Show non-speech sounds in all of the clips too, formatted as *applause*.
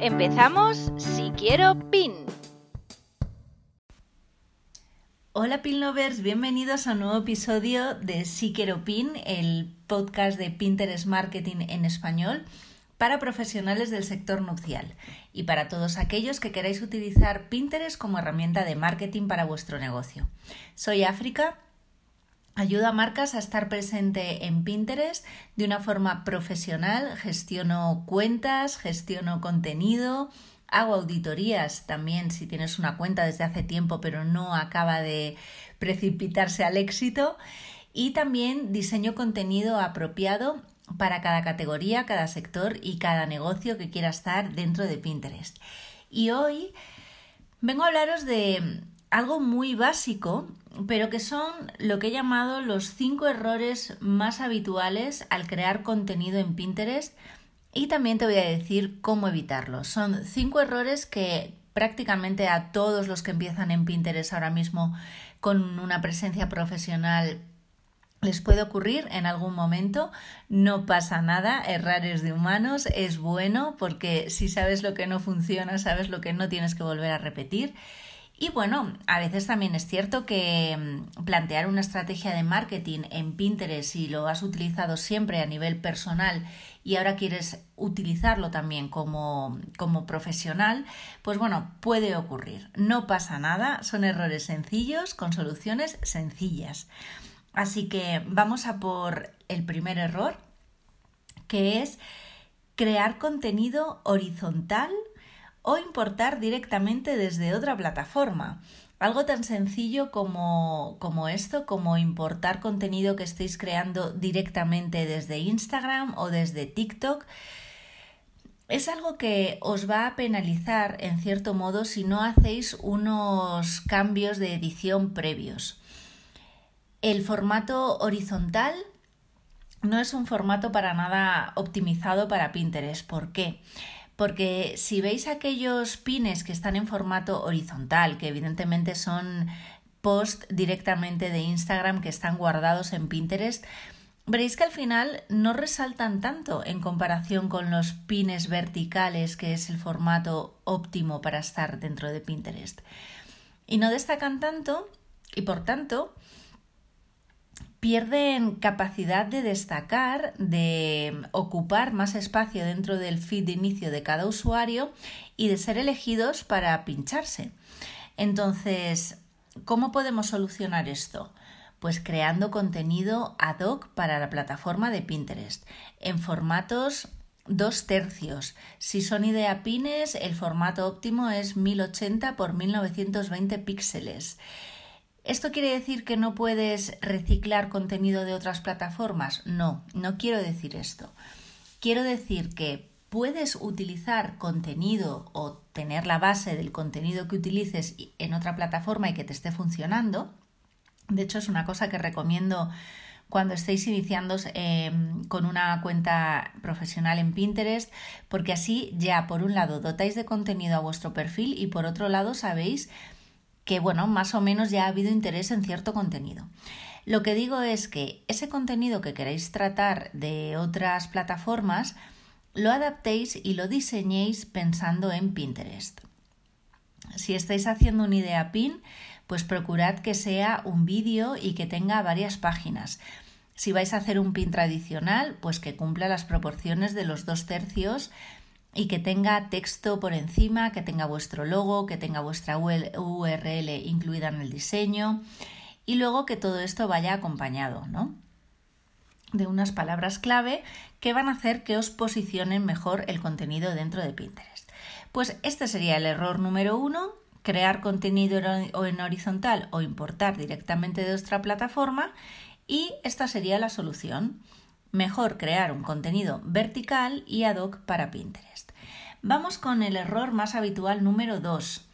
Empezamos Si Quiero Pin. Hola Pin Lovers, bienvenidos a un nuevo episodio de Si Quiero Pin, el podcast de Pinterest Marketing en español para profesionales del sector nupcial y para todos aquellos que queráis utilizar Pinterest como herramienta de marketing para vuestro negocio. Soy África Ayuda a marcas a estar presente en Pinterest de una forma profesional, gestiono cuentas, gestiono contenido, hago auditorías también si tienes una cuenta desde hace tiempo pero no acaba de precipitarse al éxito y también diseño contenido apropiado para cada categoría, cada sector y cada negocio que quiera estar dentro de Pinterest. Y hoy vengo a hablaros de algo muy básico, pero que son lo que he llamado los cinco errores más habituales al crear contenido en Pinterest. Y también te voy a decir cómo evitarlos. Son cinco errores que prácticamente a todos los que empiezan en Pinterest ahora mismo con una presencia profesional les puede ocurrir en algún momento, no pasa nada, errar es de humanos, es bueno porque si sabes lo que no funciona, sabes lo que no tienes que volver a repetir y bueno, a veces también es cierto que mm, plantear una estrategia de marketing en Pinterest si lo has utilizado siempre a nivel personal y ahora quieres utilizarlo también como, como profesional, pues bueno, puede ocurrir. No pasa nada, son errores sencillos con soluciones sencillas. Así que vamos a por el primer error, que es crear contenido horizontal o importar directamente desde otra plataforma. Algo tan sencillo como, como, esto, como importar contenido que estéis creando directamente desde Instagram o desde TikTok, es algo que os va a penalizar en cierto modo si no hacéis unos cambios de edición previos. El formato horizontal no es un formato para nada optimizado para Pinterest. ¿Por qué? Porque si veis aquellos pines que están en formato horizontal, que evidentemente son post directamente de Instagram que están guardados en Pinterest, veréis que al final no resaltan tanto en comparación con los pines verticales, que es el formato óptimo para estar dentro de Pinterest. Y no destacan tanto y por tanto pierden capacidad de destacar, de ocupar más espacio dentro del feed de inicio de cada usuario y de ser elegidos para pincharse. Entonces, ¿cómo podemos solucionar esto? Pues creando contenido ad hoc para la plataforma de Pinterest en formatos dos tercios. Si son idea pines, el formato óptimo es 1080 x 1920 píxeles. ¿Esto quiere decir que no puedes reciclar contenido de otras plataformas? No, no quiero decir esto. Quiero decir que puedes utilizar contenido o tener la base del contenido que utilices en otra plataforma y que te esté funcionando. De hecho, es una cosa que recomiendo cuando estéis iniciando em, con una cuenta profesional en Pinterest, porque así ya por un lado dotáis de contenido a vuestro perfil y por otro lado sabéis que, bueno, más o menos ya ha habido interés en cierto contenido. Lo que digo es que ese contenido que queréis tratar de otras plataformas, lo adaptéis y lo diseñéis pensando en Pinterest. Si estáis haciendo una idea pin, pues procurad que sea un vídeo y que tenga varias páginas. Si vais a hacer un pin tradicional, pues que cumpla las proporciones de los dos tercios y que tenga texto por encima, que tenga vuestro logo, que tenga vuestra URL incluida en el diseño y luego que todo esto vaya acompañado, ¿no? De unas palabras clave que van a hacer que os posicionen mejor el contenido dentro de Pinterest. Pues este sería el error número uno, crear contenido en horizontal o importar directamente de otra plataforma y esta sería la solución. Mejor crear un contenido vertical y ad hoc para Pinterest. Vamos con el error más habitual número 2.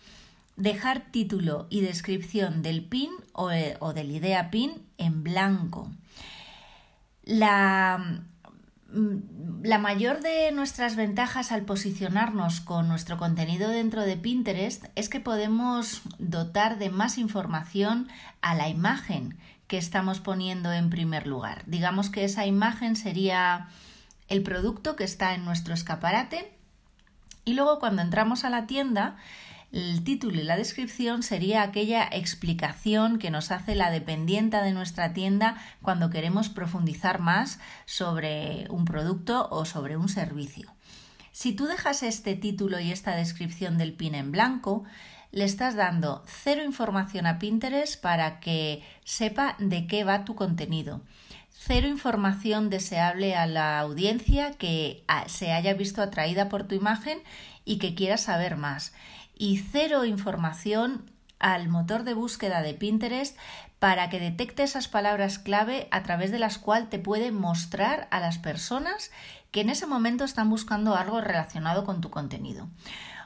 Dejar título y descripción del pin o, eh, o del idea pin en blanco. La, mm, la mayor de nuestras ventajas al posicionarnos con nuestro contenido dentro de Pinterest es que podemos dotar de más información a la imagen que estamos poniendo en primer lugar. Digamos que esa imagen sería el producto que está en nuestro escaparate y luego cuando entramos a la tienda el título y la descripción sería aquella explicación que nos hace la dependienta de nuestra tienda cuando queremos profundizar más sobre un producto o sobre un servicio. Si tú dejas este título y esta descripción del pin en blanco, le estás dando cero información a Pinterest para que sepa de qué va tu contenido. Cero información deseable a la audiencia que ah, se haya visto atraída por tu imagen y que quiera saber más y cero información al motor de búsqueda de Pinterest para que detecte esas palabras clave a través de las cuales te puede mostrar a las personas que en ese momento están buscando algo relacionado con tu contenido.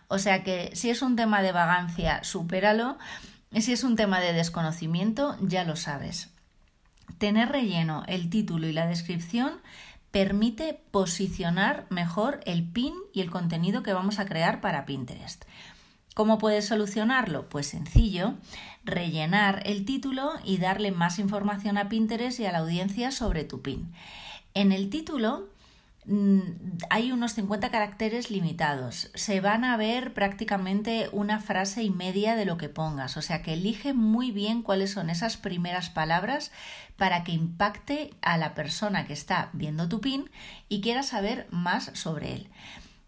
O sea que si es un tema de vagancia, supéralo. Si es un tema de desconocimiento, ya lo sabes. Tener relleno el título y la descripción permite posicionar mejor el pin y el contenido que vamos a crear para Pinterest. ¿Cómo puedes solucionarlo? Pues sencillo, rellenar el título y darle más información a Pinterest y a la audiencia sobre tu pin. En el título hay unos 50 caracteres limitados. Se van a ver prácticamente una frase y media de lo que pongas. O sea que elige muy bien cuáles son esas primeras palabras para que impacte a la persona que está viendo tu pin y quiera saber más sobre él.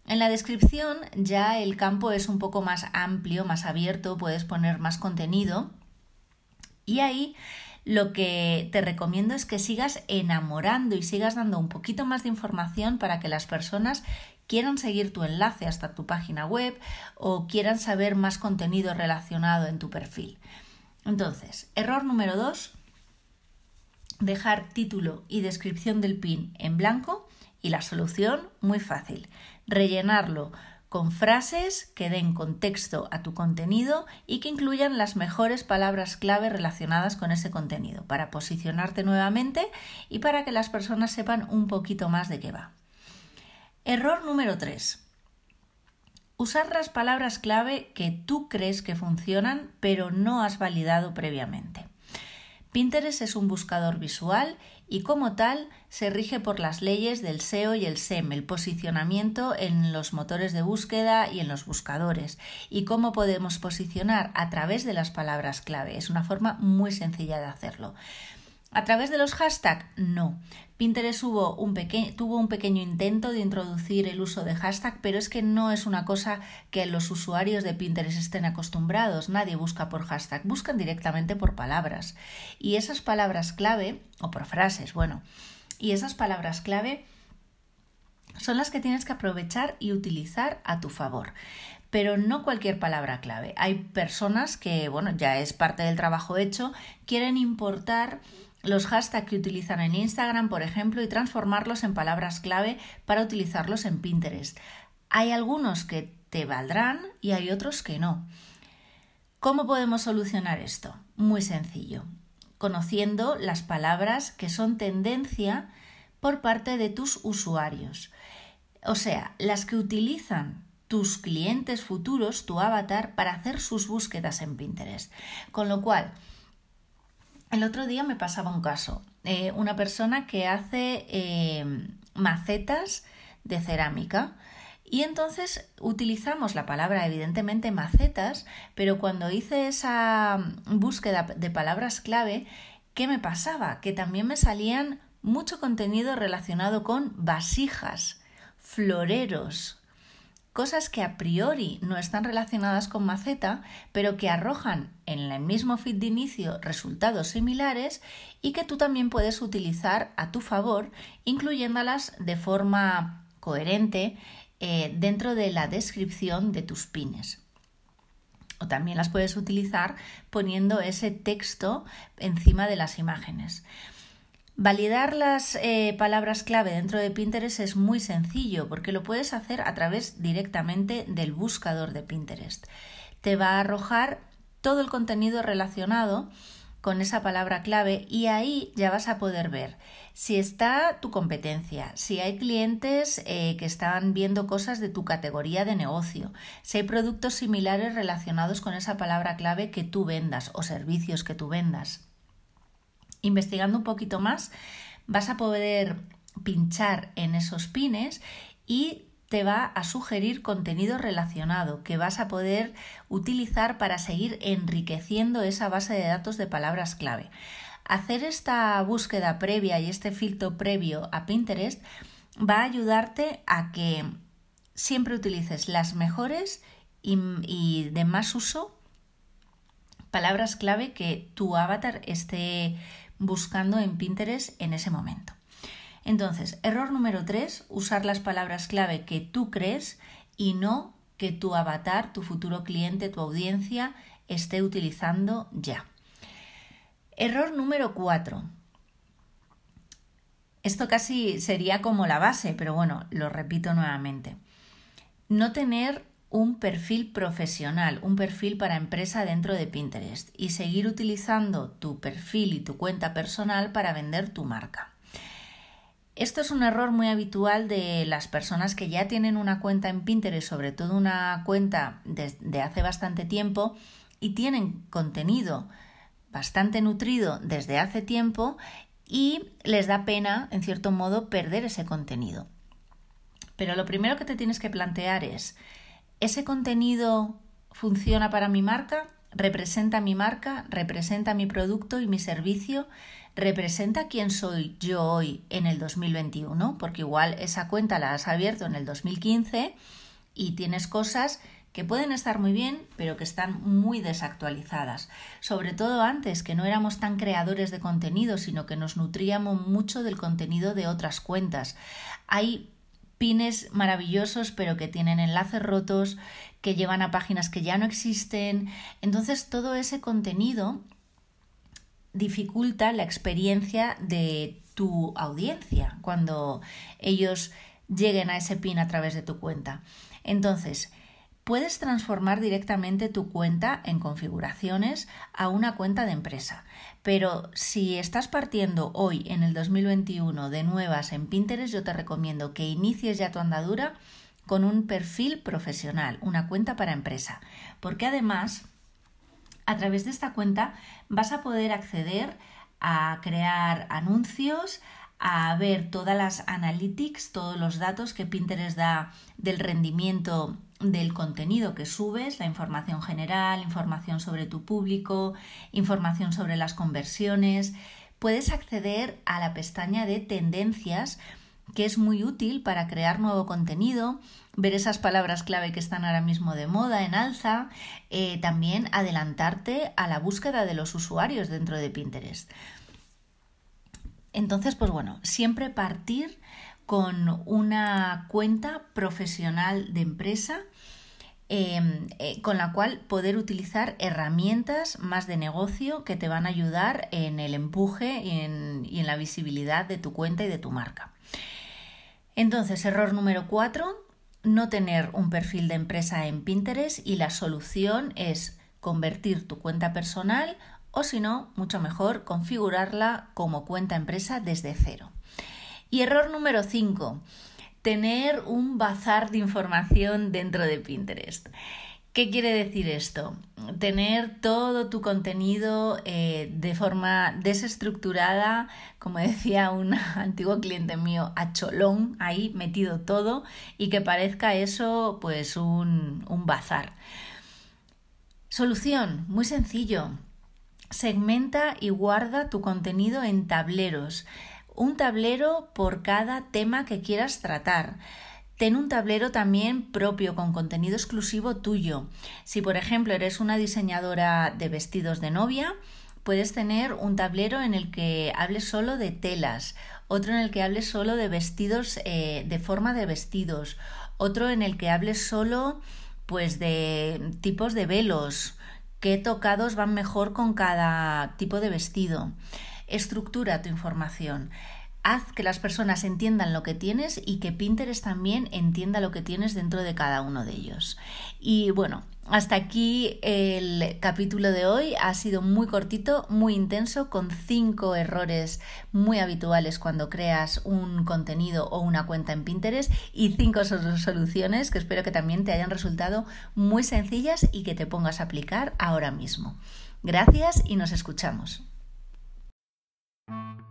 En la descripción ya el campo es un poco más amplio, más abierto, puedes poner más contenido y ahí lo que te recomiendo es que sigas enamorando y sigas dando un poquito más de información para que las personas quieran seguir tu enlace hasta tu página web o quieran saber más contenido relacionado en tu perfil. Entonces, error número 2, dejar título y descripción del pin en blanco y la solución muy fácil rellenarlo con frases que den contexto a tu contenido y que incluyan las mejores palabras clave relacionadas con ese contenido para posicionarte nuevamente y para que las personas sepan un poquito más de qué va. Error número 3. Usar las palabras clave que tú crees que funcionan pero no has validado previamente. Pinterest es un buscador visual y como tal se rige por las leyes del SEO y el SEM, el posicionamiento en los motores de búsqueda y en los buscadores. ¿Y cómo podemos posicionar? A través de las palabras clave. Es una forma muy sencilla de hacerlo. ¿A través de los hashtags? No. Pinterest tuvo un, pequeño intento de introducir el uso de hashtag, pero es que no es una cosa que los usuarios de Pinterest estén acostumbrados. Nadie busca por hashtag, buscan directamente por palabras. Y esas palabras clave, o por frases, bueno, y esas palabras clave son las que tienes que aprovechar y utilizar a tu favor pero no cualquier palabra clave. Hay personas que, bueno, ya es parte del trabajo hecho, quieren importar los hashtags que utilizan en Instagram, por ejemplo, y transformarlos en palabras clave para utilizarlos en Pinterest. Hay algunos que te valdrán y hay otros que no. ¿Cómo podemos solucionar esto? Muy sencillo, conociendo las palabras que son tendencia por parte de tus usuarios. O sea, las que utilizan tus clientes futuros, tu avatar, para hacer sus búsquedas en Pinterest. Con lo cual, el otro día me pasaba un caso. Eh, una persona que hace eh, macetas de cerámica. Y entonces utilizamos la palabra, evidentemente, macetas, pero cuando hice esa búsqueda de palabras clave, ¿qué me pasaba? Que también me salían mucho contenido relacionado con vasijas, floreros, cosas que a priori no están relacionadas con maceta, pero que arrojan en el mismo feed de inicio resultados similares y que tú también puedes utilizar a tu favor, incluyéndolas de forma coherente eh, dentro de la descripción de tus pines. O también las puedes utilizar poniendo ese texto encima de las imágenes. Validar las eh, palabras clave dentro de Pinterest es muy sencillo porque lo puedes hacer a través directamente del buscador de Pinterest. Te va a arrojar todo el contenido relacionado con esa palabra clave y ahí ya vas a poder ver si está tu competencia, si hay clientes eh, que están viendo cosas de tu categoría de negocio, si hay productos similares relacionados con esa palabra clave que tú vendas o servicios que tú vendas investigando un poquito más, vas a poder pinchar en esos pines y te va a sugerir contenido relacionado que vas a poder utilizar para seguir enriqueciendo esa base de datos de palabras clave. Hacer esta búsqueda previa y este filtro previo a Pinterest va a ayudarte a que siempre utilices las mejores y, de más uso palabras clave que tu avatar esté buscando en Pinterest en ese momento. Entonces, error número 3, usar las palabras clave que tú crees y no que tu avatar, tu futuro cliente, tu audiencia esté utilizando ya. Error número 4. Esto casi sería como la base, pero bueno, lo repito nuevamente. No tener un perfil profesional, un perfil para empresa dentro de Pinterest y seguir utilizando tu perfil y tu cuenta personal para vender tu marca. Esto es un error muy habitual de las personas que ya tienen una cuenta en Pinterest, sobre todo una cuenta de, hace bastante tiempo, y tienen contenido bastante nutrido desde hace tiempo y les da pena, en cierto modo, perder ese contenido. Pero lo primero que te tienes que plantear es, ¿Ese contenido funciona para mi marca? ¿Representa mi marca? ¿Representa mi producto y mi servicio? ¿Representa quién soy yo hoy en el 2021? Porque igual esa cuenta la has abierto en el 2015 y tienes cosas que pueden estar muy bien, pero que están muy desactualizadas. Sobre todo antes, que no éramos tan creadores de contenido, sino que nos nutríamos mucho del contenido de otras cuentas. Hay pines maravillosos pero que tienen enlaces rotos, que llevan a páginas que ya no existen. Entonces todo ese contenido dificulta la experiencia de tu audiencia cuando ellos lleguen a ese pin a través de tu cuenta. Entonces, puedes transformar directamente tu cuenta en configuraciones a una cuenta de empresa. Pero si estás partiendo hoy en el 2021 de nuevas en Pinterest, yo te recomiendo que inicies ya tu andadura con un perfil profesional, una cuenta para empresa, porque además a través de esta cuenta vas a poder acceder a crear anuncios, a ver todas las analytics, todos los datos que Pinterest da del rendimiento del contenido que subes, la información general, información sobre tu público, información sobre las conversiones. Puedes acceder a la pestaña de tendencias que es muy útil para crear nuevo contenido, ver esas palabras clave que están ahora mismo de moda, en alza, eh, también adelantarte a la búsqueda de los usuarios dentro de Pinterest. Entonces, pues bueno, siempre partir con una cuenta profesional de empresa em, eh, con la cual poder utilizar herramientas más de negocio que te van a ayudar en el empuje en, y en la visibilidad de tu cuenta y de tu marca. Entonces, error número cuatro, no tener un perfil de empresa en Pinterest y la solución es convertir tu cuenta personal o si no, mucho mejor, configurarla como cuenta empresa desde cero. Y error número 5, tener un bazar de información dentro de Pinterest. ¿Qué quiere decir esto? Tener todo tu contenido eh, de forma desestructurada, como decía un *laughs* antiguo cliente mío, a cholón, ahí metido todo y que parezca eso pues un, un bazar. Solución, muy sencillo. Segmenta y guarda tu contenido en tableros un tablero por cada tema que quieras tratar. Ten un tablero también propio con contenido exclusivo tuyo. Si por ejemplo eres una diseñadora de vestidos de novia, puedes tener un tablero en el que hables solo de telas, otro en el que hables solo de vestidos eh, de forma de vestidos, otro en el que hables solo pues de tipos de velos, qué tocados van mejor con cada tipo de vestido. Estructura tu información. Haz que las personas entiendan lo que tienes y que Pinterest también entienda lo que tienes dentro de cada uno de ellos. Y bueno, hasta aquí el capítulo de hoy. Ha sido muy cortito, muy intenso, con cinco errores muy habituales cuando creas un contenido o una cuenta en Pinterest y cinco soluciones que espero que también te hayan resultado muy sencillas y que te pongas a aplicar ahora mismo. Gracias y nos escuchamos. Thank you.